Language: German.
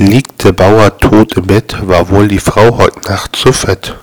Liegt der Bauer tot im Bett, war wohl die Frau heut Nacht zu fett.